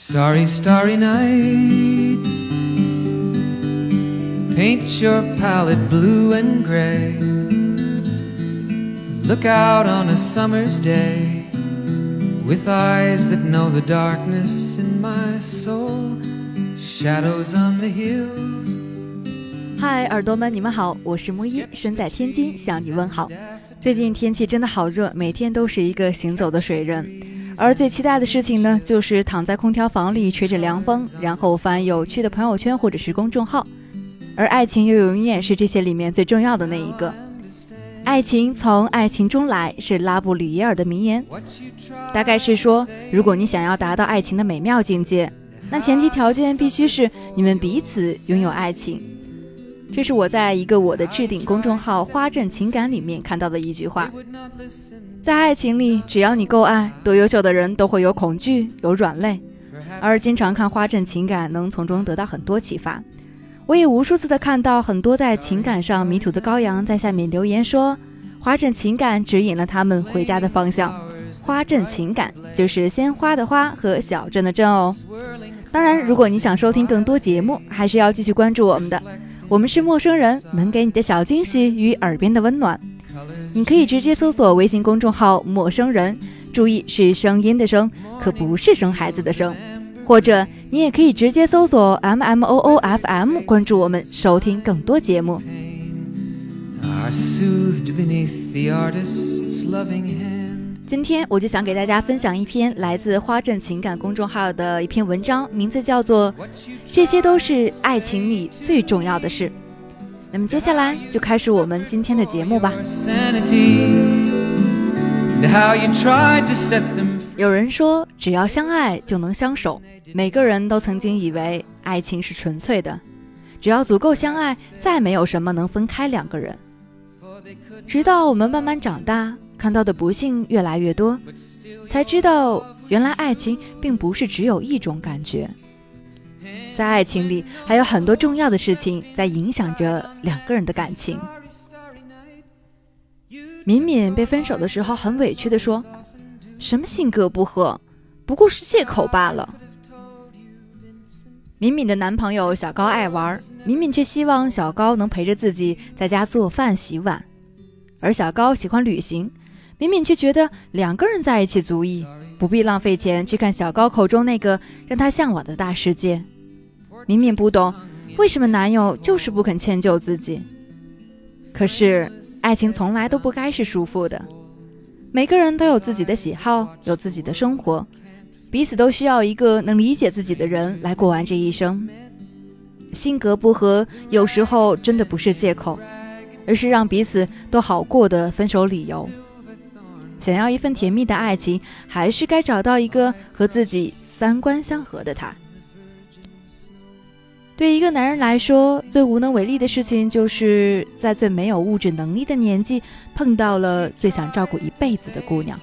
Starry, starry night. Paint your palette blue and gray. Look out on a summer's day with eyes that know the darkness in my soul. Shadows on the hills. 嗨，耳朵们，你们好，我是木一，身在天津向你问好。最近天气真的好热，每天都是一个行走的水人。 而最期待的事情呢，就是躺在空调房里吹着凉风，然后翻有趣的朋友圈或者是公众号。而爱情又永远是这些里面最重要的那一个。爱情从爱情中来，是拉布吕耶尔的名言。大概是说，如果你想要达到爱情的美妙境界，那前提条件必须是你们彼此拥有爱情。这是我在一个我的置顶公众号“花镇情感”里面看到的一句话。在爱情里，只要你够爱，多优秀的人都会有恐惧，有软肋。而经常看花镇情感，能从中得到很多启发。我也无数次的看到很多在情感上迷途的羔羊在下面留言说，花镇情感指引了他们回家的方向。花镇情感就是鲜花的花和小镇的镇哦。当然，如果你想收听更多节目，还是要继续关注我们的。我们是陌生人，能给你的小惊喜与耳边的温暖。你可以直接搜索微信公众号“陌生人”，注意是声音的声，可不是生孩子的生。或者你也可以直接搜索 “m m o o f m”，关注我们，收听更多节目。今天我就想给大家分享一篇来自花镇情感公众号的一篇文章，名字叫做《这些都是爱情里最重要的事》。那么接下来就开始我们今天的节目吧。有人说，只要相爱就能相守。每个人都曾经以为爱情是纯粹的，只要足够相爱，再没有什么能分开两个人。直到我们慢慢长大。看到的不幸越来越多，才知道原来爱情并不是只有一种感觉，在爱情里还有很多重要的事情在影响着两个人的感情。敏敏被分手的时候很委屈地说：“什么性格不合，不过是借口罢了。”敏敏的男朋友小高爱玩，敏敏却希望小高能陪着自己在家做饭洗碗，而小高喜欢旅行。敏敏却觉得两个人在一起足矣，不必浪费钱去看小高口中那个让她向往的大世界。敏敏不懂为什么男友就是不肯迁就自己。可是爱情从来都不该是束缚的，每个人都有自己的喜好，有自己的生活，彼此都需要一个能理解自己的人来过完这一生。性格不合有时候真的不是借口，而是让彼此都好过的分手理由。想要一份甜蜜的爱情，还是该找到一个和自己三观相合的他。对一个男人来说，最无能为力的事情，就是在最没有物质能力的年纪碰到了最想照顾一辈子的姑娘；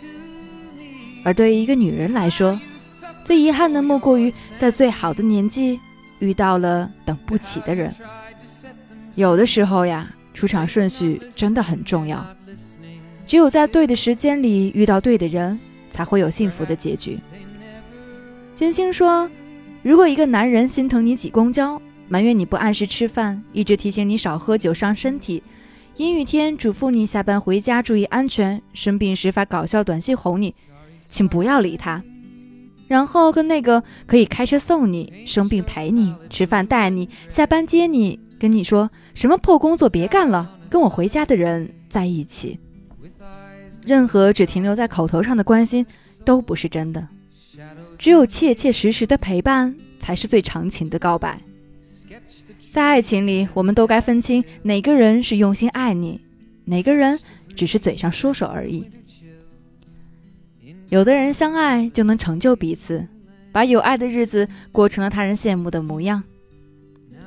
而对于一个女人来说，最遗憾的莫过于在最好的年纪遇到了等不起的人。有的时候呀，出场顺序真的很重要。只有在对的时间里遇到对的人，才会有幸福的结局。金星说：“如果一个男人心疼你挤公交，埋怨你不按时吃饭，一直提醒你少喝酒伤身体，阴雨天嘱咐你下班回家注意安全，生病时发搞笑短信哄你，请不要理他。然后跟那个可以开车送你、生病陪你、吃饭带你、下班接你、跟你说什么破工作别干了，跟我回家的人在一起。”任何只停留在口头上的关心都不是真的，只有切切实实的陪伴才是最长情的告白。在爱情里，我们都该分清哪个人是用心爱你，哪个人只是嘴上说说而已。有的人相爱就能成就彼此，把有爱的日子过成了他人羡慕的模样；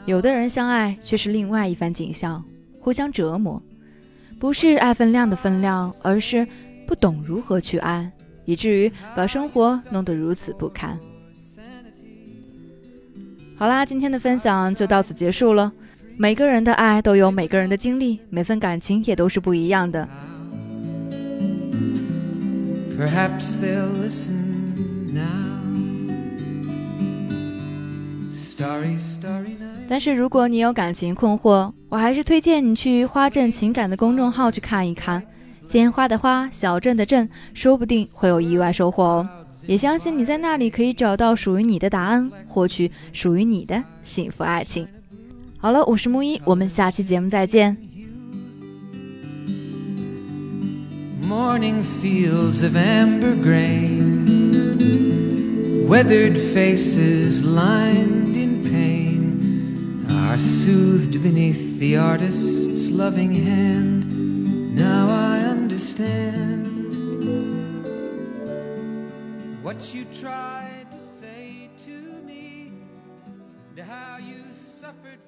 有的人相爱却是另外一番景象，互相折磨。不是爱分量的分量，而是不懂如何去爱，以至于把生活弄得如此不堪。好啦，今天的分享就到此结束了。每个人的爱都有每个人的经历，每份感情也都是不一样的。但是如果你有感情困惑，我还是推荐你去花镇情感的公众号去看一看。鲜花的花，小镇的镇，说不定会有意外收获哦。也相信你在那里可以找到属于你的答案，获取属于你的幸福爱情。好了，我是木一，我们下期节目再见。Morning fields of amber grain, weathered faces lined soothed beneath the artist's loving hand. Now I understand what you tried to say to me, and how you suffered